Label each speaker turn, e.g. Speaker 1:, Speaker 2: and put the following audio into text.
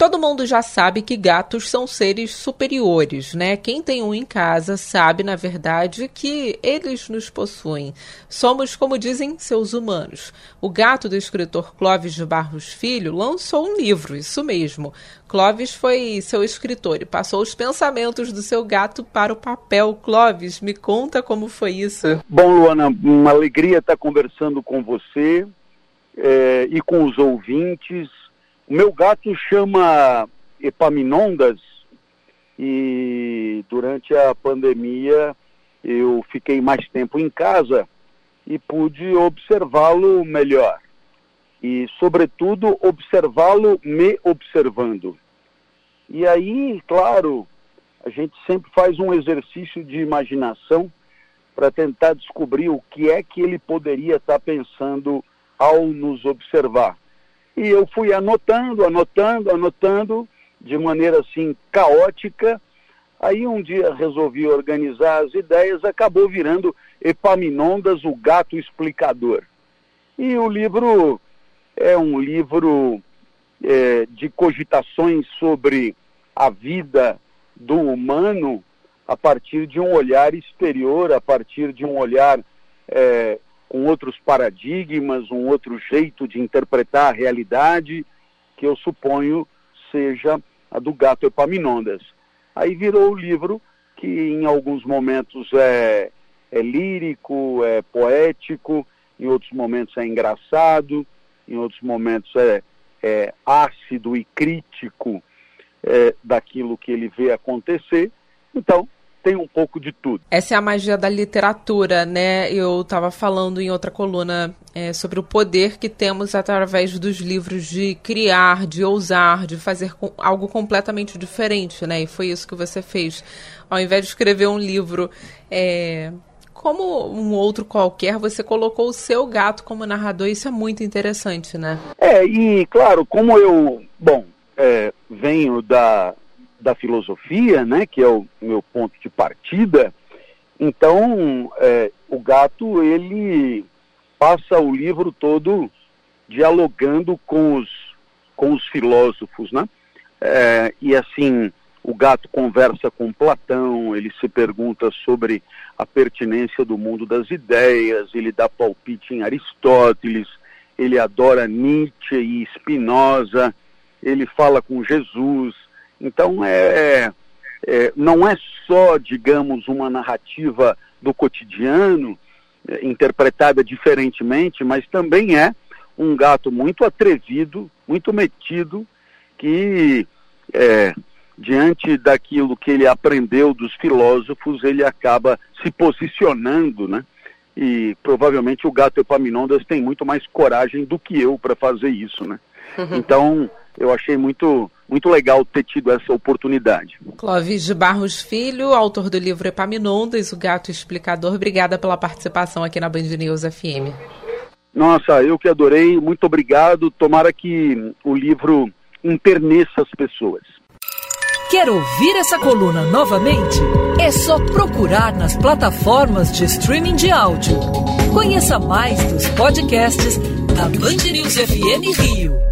Speaker 1: Todo mundo já sabe que gatos são seres superiores, né? Quem tem um em casa sabe, na verdade, que eles nos possuem. Somos, como dizem, seus humanos. O gato do escritor Clóvis de Barros Filho lançou um livro, isso mesmo. Clóvis foi seu escritor e passou os pensamentos do seu gato para o papel. Clóvis, me conta como foi isso.
Speaker 2: Bom, Luana, uma alegria estar conversando com você é, e com os ouvintes o meu gato chama Epaminondas e durante a pandemia eu fiquei mais tempo em casa e pude observá-lo melhor. E, sobretudo, observá-lo me observando. E aí, claro, a gente sempre faz um exercício de imaginação para tentar descobrir o que é que ele poderia estar pensando ao nos observar. E eu fui anotando, anotando, anotando, de maneira assim caótica. Aí um dia resolvi organizar as ideias, acabou virando Epaminondas, o Gato Explicador. E o livro é um livro é, de cogitações sobre a vida do humano a partir de um olhar exterior, a partir de um olhar é, com outros paradigmas, um outro jeito de interpretar a realidade, que eu suponho seja a do gato Epaminondas. Aí virou o livro que em alguns momentos é, é lírico, é poético, em outros momentos é engraçado, em outros momentos é, é ácido e crítico é, daquilo que ele vê acontecer. Então, tem um pouco de tudo.
Speaker 1: Essa é a magia da literatura, né? Eu estava falando em outra coluna é, sobre o poder que temos através dos livros de criar, de ousar, de fazer algo completamente diferente, né? E foi isso que você fez. Ao invés de escrever um livro é, como um outro qualquer, você colocou o seu gato como narrador. Isso é muito interessante, né?
Speaker 2: É, e claro, como eu, bom, é, venho da da filosofia, né, que é o meu ponto de partida, então é, o gato ele passa o livro todo dialogando com os, com os filósofos, né? É, e assim o gato conversa com Platão, ele se pergunta sobre a pertinência do mundo das ideias, ele dá palpite em Aristóteles, ele adora Nietzsche e Spinoza, ele fala com Jesus, então, é, é, não é só, digamos, uma narrativa do cotidiano, é, interpretada diferentemente, mas também é um gato muito atrevido, muito metido, que é, diante daquilo que ele aprendeu dos filósofos, ele acaba se posicionando, né? E provavelmente o gato Epaminondas tem muito mais coragem do que eu para fazer isso, né? Então, eu achei muito, muito legal ter tido essa oportunidade.
Speaker 1: Clóvis de Barros Filho, autor do livro Epaminondas, o Gato Explicador, obrigada pela participação aqui na Band News FM.
Speaker 2: Nossa, eu que adorei, muito obrigado. Tomara que o livro interneça as pessoas.
Speaker 3: Quer ouvir essa coluna novamente? É só procurar nas plataformas de streaming de áudio. Conheça mais dos podcasts da Band News FM Rio.